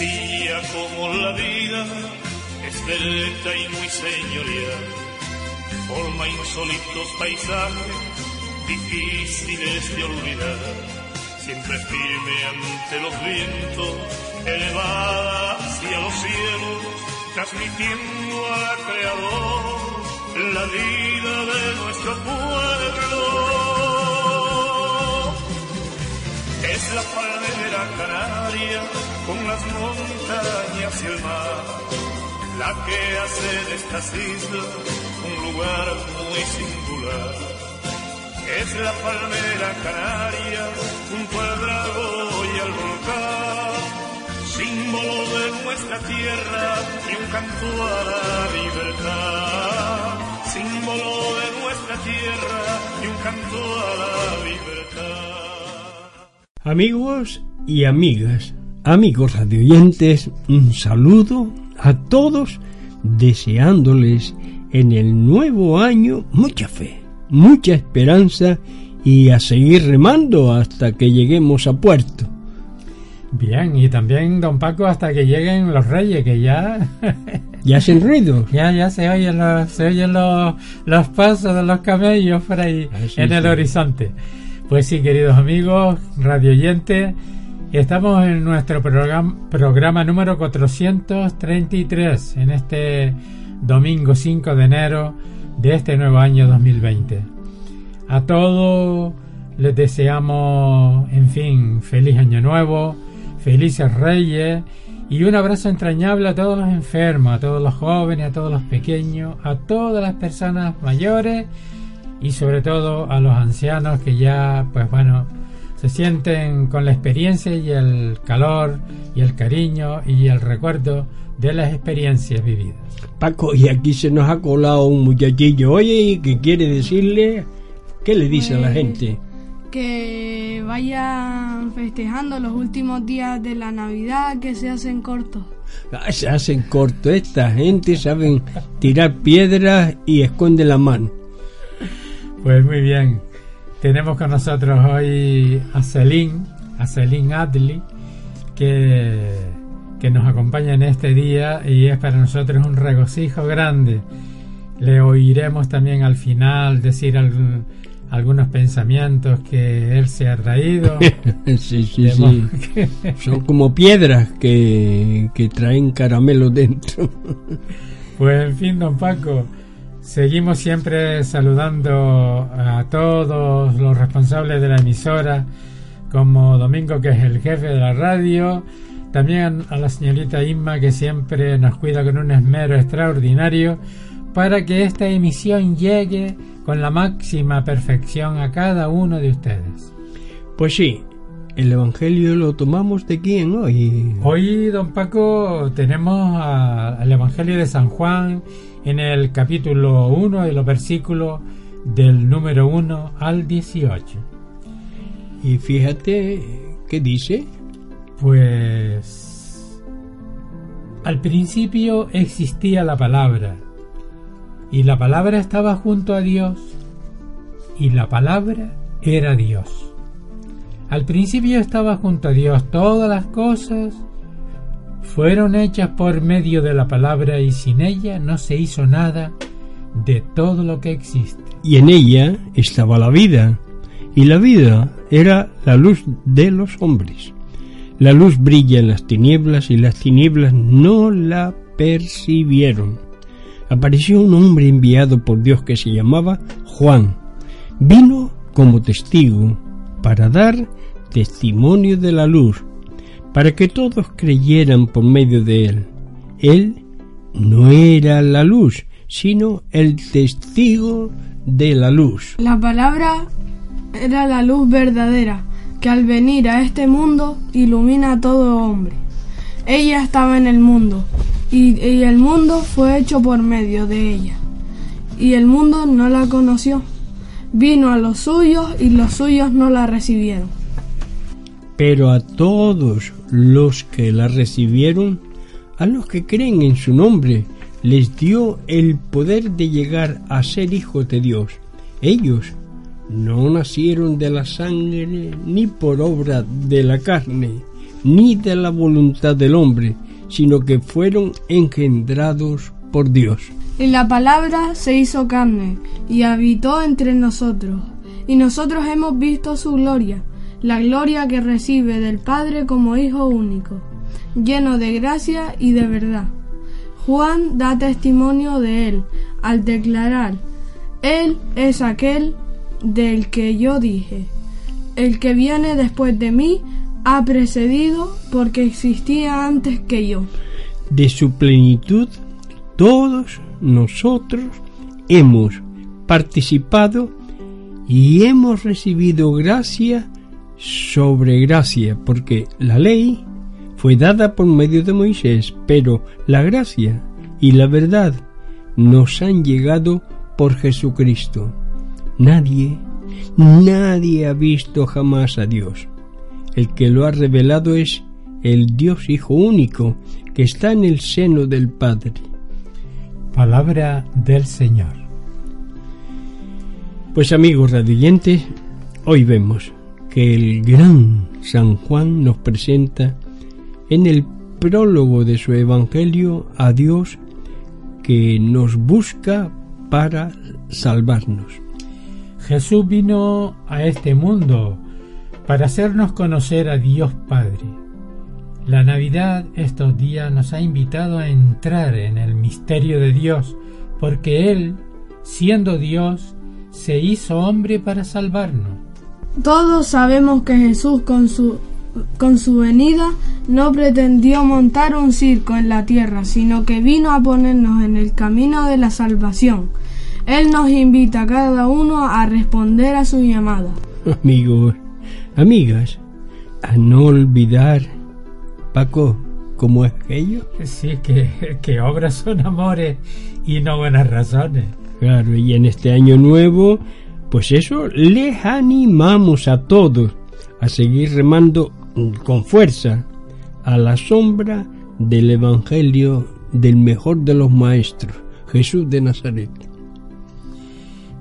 Sencilla como la vida, esbelta y muy señorial, forma insólitos paisajes, difíciles de olvidar, siempre firme ante los vientos, elevada hacia los cielos, transmitiendo al Creador la vida de nuestro pueblo. Es la palmera canaria con las montañas y el mar, la que hace de estas islas un lugar muy singular. Es la palmera canaria junto al lago y al volcán, símbolo de nuestra tierra y un canto a la libertad. Símbolo de nuestra tierra y un canto a la libertad. Amigos y amigas, amigos radioyentes, un saludo a todos deseándoles en el nuevo año mucha fe, mucha esperanza y a seguir remando hasta que lleguemos a puerto. Bien, y también, don Paco, hasta que lleguen los reyes, que ya... ya hacen ruido. Ya, ya se oyen los, se oyen los, los pasos de los camellos por ahí Así en el sí. horizonte. Pues sí, queridos amigos, radio oyentes, estamos en nuestro programa, programa número 433 en este domingo 5 de enero de este nuevo año 2020. A todos les deseamos, en fin, feliz año nuevo, felices reyes y un abrazo entrañable a todos los enfermos, a todos los jóvenes, a todos los pequeños, a todas las personas mayores y sobre todo a los ancianos que ya, pues bueno, se sienten con la experiencia y el calor y el cariño y el recuerdo de las experiencias vividas. Paco, y aquí se nos ha colado un muchachillo, oye, que quiere decirle, ¿qué le dice a la Pues- gente? Que vayan festejando los últimos días de la Navidad que se hacen cortos. Ah, se hacen corto, esta gente saben tirar piedras y esconde la mano. Pues muy bien. Tenemos con nosotros hoy a Celine, a Celine Adley, que, que nos acompaña en este día y es para nosotros un regocijo grande. Le oiremos también al final decir algún- algunos pensamientos que él se ha traído. sí, sí, sí. Son como piedras que, que traen caramelo dentro. Pues en fin, don Paco, seguimos siempre saludando a todos los responsables de la emisora, como Domingo, que es el jefe de la radio, también a la señorita Inma, que siempre nos cuida con un esmero extraordinario, para que esta emisión llegue con la máxima perfección a cada uno de ustedes. Pues sí, el Evangelio lo tomamos de quién hoy. Hoy, don Paco, tenemos al Evangelio de San Juan en el capítulo 1 de los versículos del número 1 al 18. Y fíjate, ¿qué dice? Pues al principio existía la palabra y la palabra estaba junto a Dios y la palabra era Dios. Al principio estaba junto a Dios todas las cosas fueron hechas por medio de la palabra y sin ella no se hizo nada de todo lo que existe. Y en ella estaba la vida, y la vida era la luz de los hombres. La luz brilla en las tinieblas y las tinieblas no la percibieron. Apareció un hombre enviado por Dios que se llamaba Juan. Vino como testigo para dar testimonio de la luz, para que todos creyeran por medio de él. Él no era la luz, sino el testigo de la luz. La palabra era la luz verdadera, que al venir a este mundo ilumina a todo hombre. Ella estaba en el mundo, y, el mundo fue hecho por medio de ella, y el mundo no la conoció. Vino a los suyos y los suyos no la recibieron. Pero a todos los que la recibieron, a los que creen en su nombre, les dio el poder de llegar a ser hijos de Dios. Ellos no nacieron de la sangre, ni por obra de la carne, ni de la voluntad del hombre, sino que fueron engendrados por Dios. Y la palabra se hizo carne y habitó entre nosotros. Y nosotros hemos visto su gloria, la gloria que recibe del Padre como Hijo único, lleno de gracia y de verdad. Juan da testimonio de él al declarar, Él es aquel del que yo dije, el que viene después de mí ha precedido porque existía antes que yo. De su plenitud, todos nosotros hemos participado y hemos recibido gracia sobre gracia, porque la ley fue dada por medio de Moisés, pero la gracia y la verdad nos han llegado por Jesucristo. Nadie, nadie ha visto jamás a Dios. El que lo ha revelado es el Dios Hijo único que está en el seno del Padre. Palabra del Señor. Pues amigos radioyentes, hoy vemos que el gran San Juan nos presenta en el prólogo de su Evangelio a Dios que nos busca para salvarnos. Jesús vino a este mundo para hacernos conocer a Dios Padre. La Navidad estos días nos ha invitado a entrar en el misterio de Dios, porque Él, siendo Dios, se hizo hombre para salvarnos. Todos sabemos que Jesús con su, con su venida no pretendió montar un circo en la tierra, sino que vino a ponernos en el camino de la salvación. Él nos invita a cada uno a responder a su llamada. Amigos, amigas, a no olvidar, Paco, ¿cómo es aquello? Sí, que, que obras son amores y no buenas razones. Claro, y en este año nuevo, pues eso, les animamos a todos a seguir remando con fuerza a la sombra del Evangelio del mejor de los maestros, Jesús de Nazaret.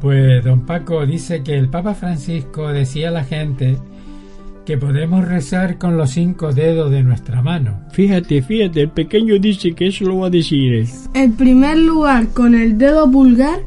Pues don Paco dice que el Papa Francisco decía a la gente que podemos rezar con los cinco dedos de nuestra mano. Fíjate, fíjate, el pequeño dice que eso lo va a decir él. En primer lugar, con el dedo pulgar,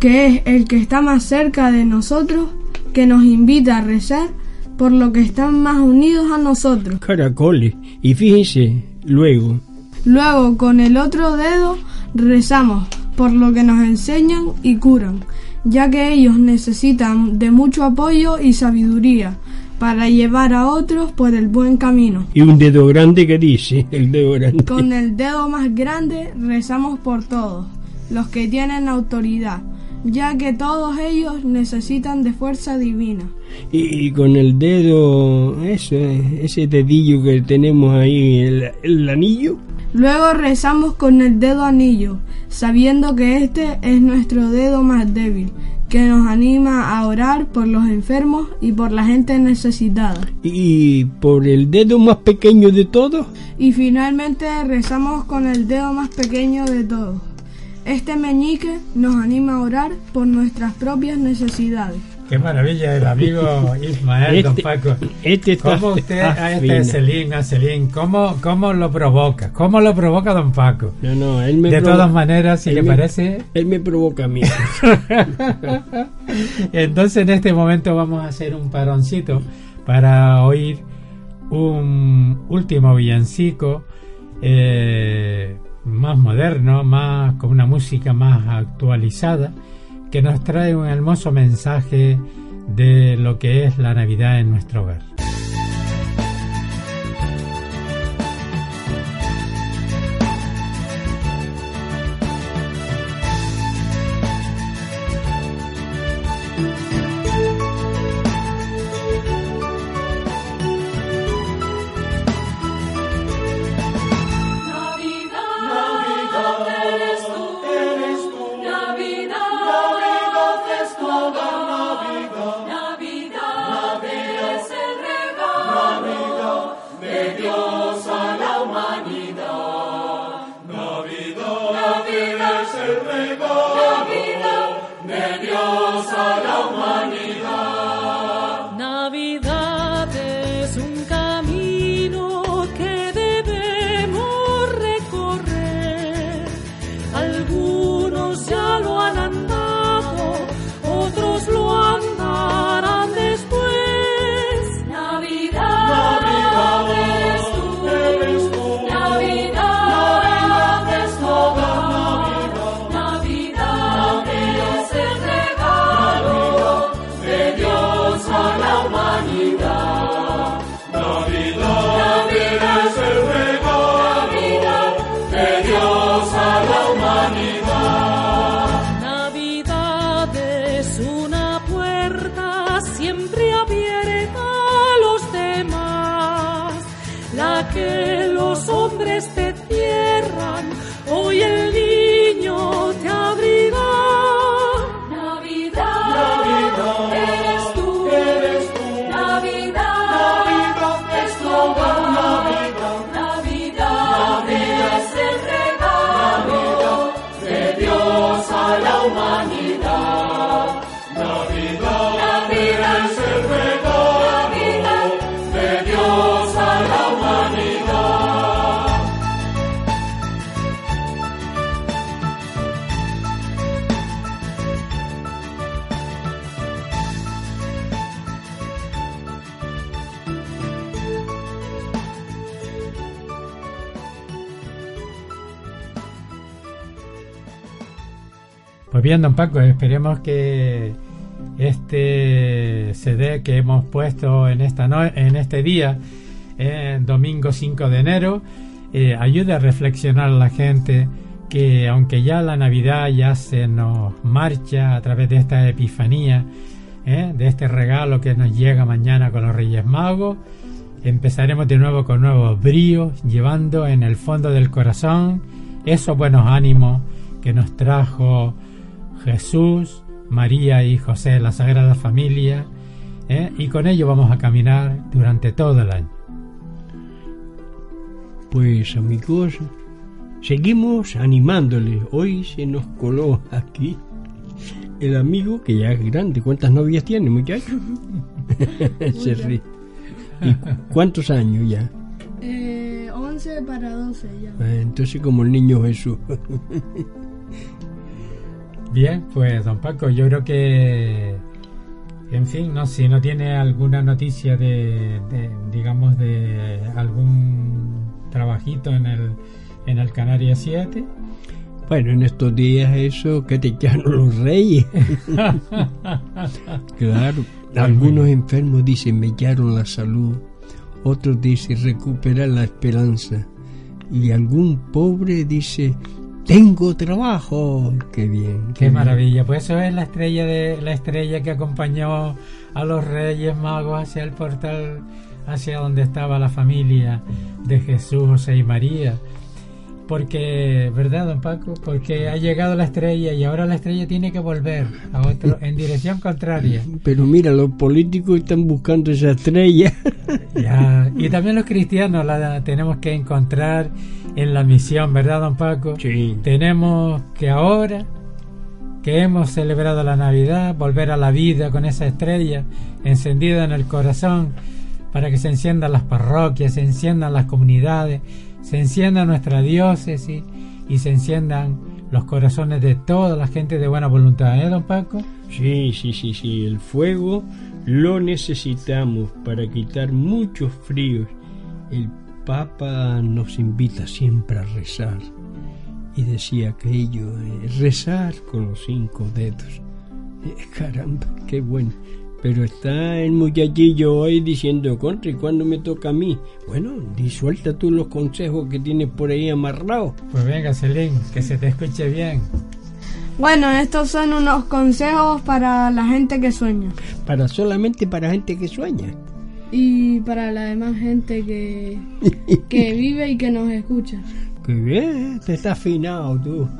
que es el que está más cerca de nosotros, que nos invita a rezar por lo que están más unidos a nosotros. Caracoles. Y fíjense, luego, Luego, con el otro dedo, rezamos por lo que nos enseñan y curan, ya que ellos necesitan de mucho apoyo y sabiduría para llevar a otros por el buen camino. y un dedo grande que dice, el dedo grande. Con el dedo más grande rezamos por todos, los que tienen autoridad, ya que todos ellos necesitan de fuerza divina. Y, y con el dedo, ese, ese dedillo que tenemos ahí, el, el anillo, Luego rezamos con el dedo anillo, sabiendo que este es nuestro dedo más débil, que nos anima a orar por los enfermos y por la gente necesitada. y por el dedo más pequeño de todos, Y finalmente rezamos con el dedo más pequeño de todos. Este meñique nos anima a orar por nuestras propias necesidades. Qué maravilla el amigo Ismael, don Este- Paco. este está ¿Cómo usted a afina. este Celín, a Celín, cómo, cómo lo provoca? ¿Cómo lo provoca don Paco? No, no, él me De todas maneras, si le me- parece, Él me provoca a mí. Entonces en este momento vamos a hacer un paroncito para oír un último villancico eh, más moderno, más con una música más actualizada, que nos trae un hermoso mensaje de lo que es la Navidad en nuestro hogar. Don Paco, esperemos que este CD que hemos puesto en, esta en este día, eh, domingo 5 de enero, eh, ayude a reflexionar a la gente que aunque ya la Navidad ya se nos marcha a través de esta epifanía, eh, de este regalo que nos llega mañana con los Reyes Magos, empezaremos de nuevo con nuevos bríos, llevando en el fondo del corazón esos buenos ánimos que nos trajo Jesús, María y José, la Sagrada Familia, ¿eh? y con ello vamos a caminar durante todo el año. Pues amigos, seguimos animándole. Hoy se nos coló aquí el amigo que ya es grande. ¿Cuántas novias tiene, muchacho? se ríe. ¿Y cuántos años ya? Eh, 11 para 12 ya. Ah, entonces como el niño Jesús. Bien, pues don Paco, yo creo que, en fin, no si no tiene alguna noticia de, digamos, de algún trabajito en el, en el Canarias 7. Bueno, en estos días eso que te echaron los reyes. claro, algunos enfermos dicen me echaron la salud, otros dicen recuperar la esperanza y algún pobre dice tengo trabajo. Qué bien. Qué, maravilla. Pues eso es la estrella de la estrella que acompañó a los Reyes Magos hacia el portal hacia donde estaba la familia de Jesús, José y María. Porque, ¿verdad, don Paco? Porque ha llegado la estrella y ahora la estrella tiene que volver a otro en dirección contraria. Pero mira, los políticos están buscando esa estrella. Ya, y también los cristianos la tenemos que encontrar en la misión, ¿verdad, don Paco? Sí. Tenemos que ahora que hemos celebrado la Navidad, volver a la vida con esa estrella encendida en el corazón para que se enciendan las parroquias, se enciendan las comunidades, se encienda nuestra diócesis y se enciendan los corazones de toda la gente de buena voluntad, ¿eh, don Paco? Sí, sí, sí, sí, el fuego lo necesitamos para quitar muchos fríos. El Papa nos invita siempre a rezar y decía aquello, eh, rezar con los cinco dedos. Eh, caramba, qué bueno. Pero está el muchachillo hoy diciendo, contra, ¿y cuándo me toca a mí? Bueno, disuelta tú los consejos que tienes por ahí amarrados. Pues venga, Celín, que se te escuche bien. Bueno, estos son unos consejos para la gente que sueña. Para solamente para gente que sueña y para la demás gente que, que vive y que nos escucha. Qué bien, te está afinado tú.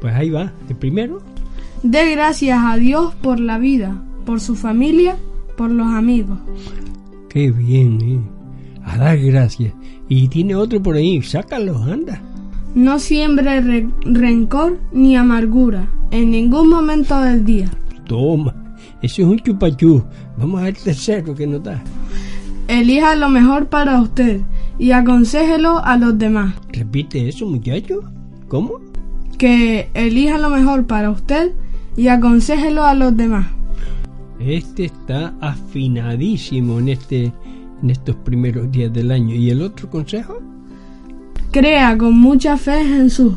Pues ahí va, el primero. De gracias a Dios por la vida, por su familia, por los amigos. Qué bien, ¿eh? A dar gracias. Y tiene otro por ahí, sácalo, anda. No siembre re- rencor ni amargura en ningún momento del día. Toma, ese es un chupachú. Vamos al tercero que nos da. Elija lo mejor para usted y aconséjelo a los demás. Repite eso, muchacho. ¿Cómo? Que elija lo mejor para usted y aconséjelo a los demás. Este está afinadísimo en este en estos primeros días del año. ¿Y el otro consejo? Crea con mucha fe en Jesús,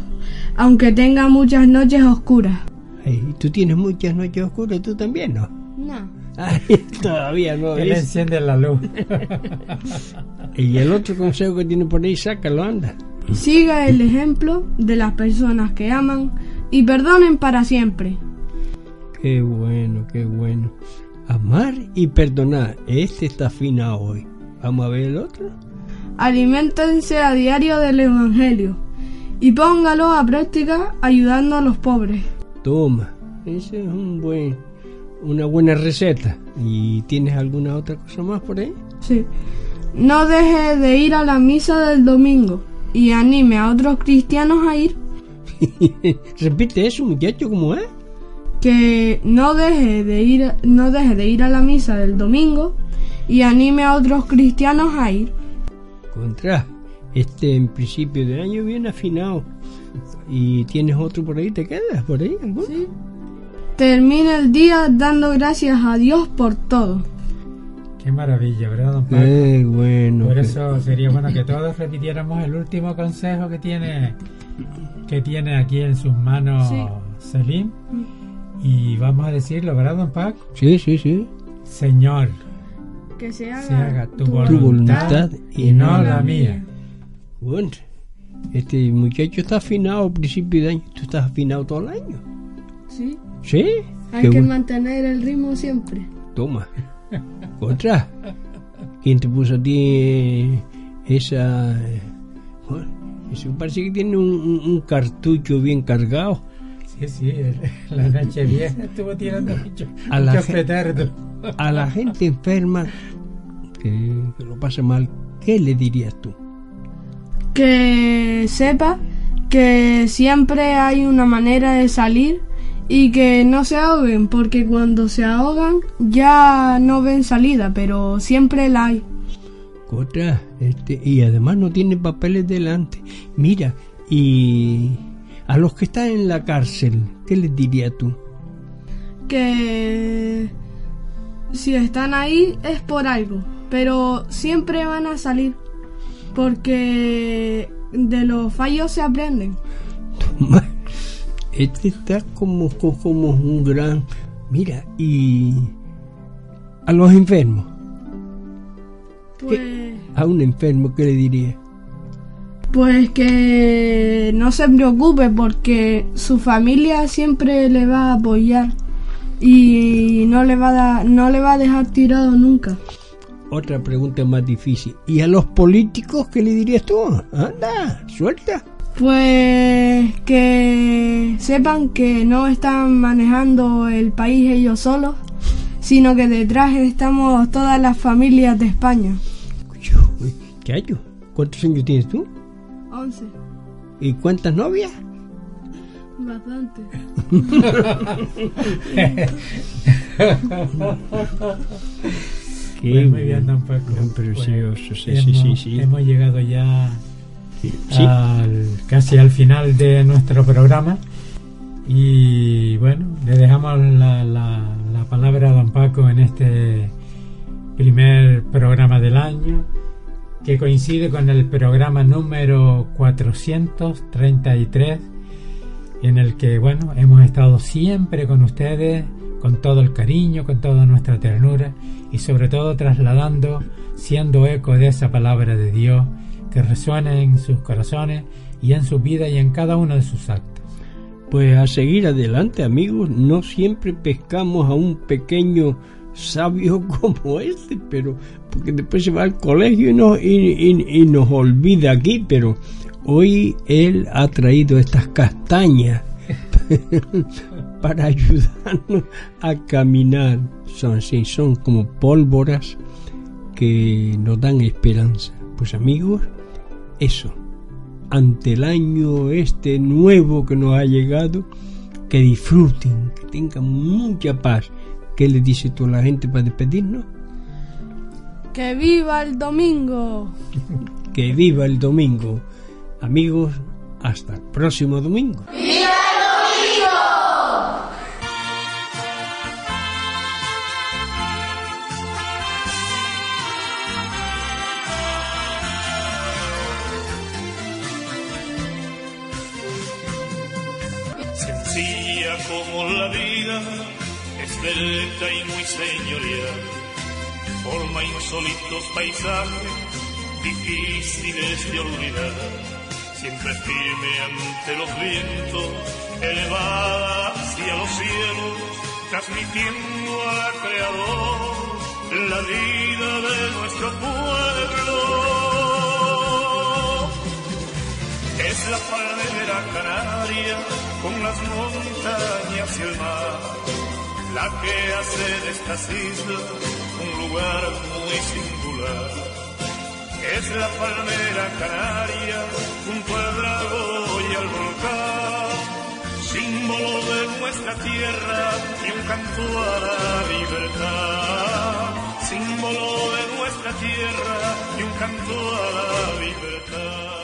aunque tenga muchas noches oscuras. Ay, tú tienes muchas noches oscuras, tú también, ¿no? No. Ay, todavía no. Él enciende la luz. Y el otro consejo que tiene por ahí, sácalo, anda. Siga el ejemplo de las personas que aman y perdonen para siempre. Qué bueno, qué bueno. Amar y perdonar. Este está afinado hoy. Vamos a ver el otro. Aliméntense a diario del Evangelio y póngalo a práctica ayudando a los pobres. Toma. Ese es un buen, una buena receta. ¿Y tienes alguna otra cosa más por ahí? Sí. No deje de ir a la misa del domingo y anime a otros cristianos a ir. Repite eso, muchacho, ¿cómo es? Que no deje de ir, no deje de ir a la misa del domingo y anime a otros cristianos a ir. Contra. Este en principio de año viene afinado. ¿Y tienes otro por ahí? ¿Te quedas por ahí? alguno? Termine el día dando gracias a Dios por todo. Qué maravilla, ¿verdad, don Paco? Qué bueno. Por eso sería bueno que todos repitiéramos el último consejo que tiene que tiene aquí en sus manos Sí. Selim. Y vamos a decirlo, ¿verdad, don Paco? Sí, sí, sí. Señor, Que se haga, se haga tu, tu voluntad, voluntad y no la mía. Bueno, este muchacho está afinado al principio de año. ¿Tú estás afinado todo el año? Sí. ¿Sí? Hay Qué que bueno. mantener el ritmo siempre. Toma. Contra. ¿Quién te puso a ti esa... eh, bueno, eso parece que tiene un, un- un cartucho bien cargado. Sí, sí, el- la noche vieja estuvo tirando mucho, A la muchos gen- petardos. A la gente enferma que, que lo pasa mal, ¿qué le dirías tú? Que sepa que siempre hay una manera de salir y que no se ahoguen, porque cuando se ahogan ya no ven salida, pero siempre la hay. Contra, este, y además no tiene papeles delante. Mira, y a los que están en la cárcel, ¿qué les dirías tú? Que si están ahí es por algo, pero siempre van a salir, porque de los fallos se aprenden. Este está como, co- como un gran... Mira, y a los enfermos, Pues, a un enfermo, ¿qué le diría? Pues que no se preocupe porque su familia siempre le va a apoyar y no le va a dar- no le va a dejar tirado nunca. Otra pregunta más difícil. ¿Y a los políticos qué le dirías tú? Anda, suelta. Pues que sepan que no están manejando el país ellos solos, sino que detrás estamos todas las familias de España. ¿Qué hay? ¿Cuántos años tienes tú? 11. ¿Y cuántas novias? Bastante. Qué Pues muy bien, don Paco. Precioso, sí, sí, hemos, sí, sí. hemos llegado ya Sí. al- casi al final de nuestro programa y bueno, le dejamos la, la- la palabra a don Paco en este primer programa del año que coincide con el programa número 433 en el que bueno, hemos estado siempre con ustedes con todo el cariño, con toda nuestra ternura y sobre todo trasladando, siendo eco de esa palabra de Dios que resuena en sus corazones y en su vida y en cada uno de sus actos. Pues a seguir adelante, amigos. No siempre pescamos a un pequeño sabio como este, pero porque después se va al colegio y, no, y, y- y nos olvida aquí, pero hoy él ha traído estas castañas para ayudarnos a caminar. Son, sí, son como pólvoras que nos dan esperanza. Pues amigos, eso, ante el año este nuevo que nos ha llegado, que disfruten, que tengan mucha paz. ¿Qué le dice toda la gente para despedirnos? ¡Que viva el domingo! que viva el domingo. Amigos, hasta el próximo domingo. Y muy señorial, forma insólitos paisajes difíciles de olvidar, siempre firme ante los vientos, elevada hacia los cielos, transmitiendo al Creador la vida de nuestro pueblo. Es la palmera canaria con las montañas y el mar, la que hace de estas islas un lugar muy singular. Es la palmera canaria junto al lago y al volcán, símbolo de nuestra tierra y un canto a la libertad. Símbolo de nuestra tierra y un canto a la libertad.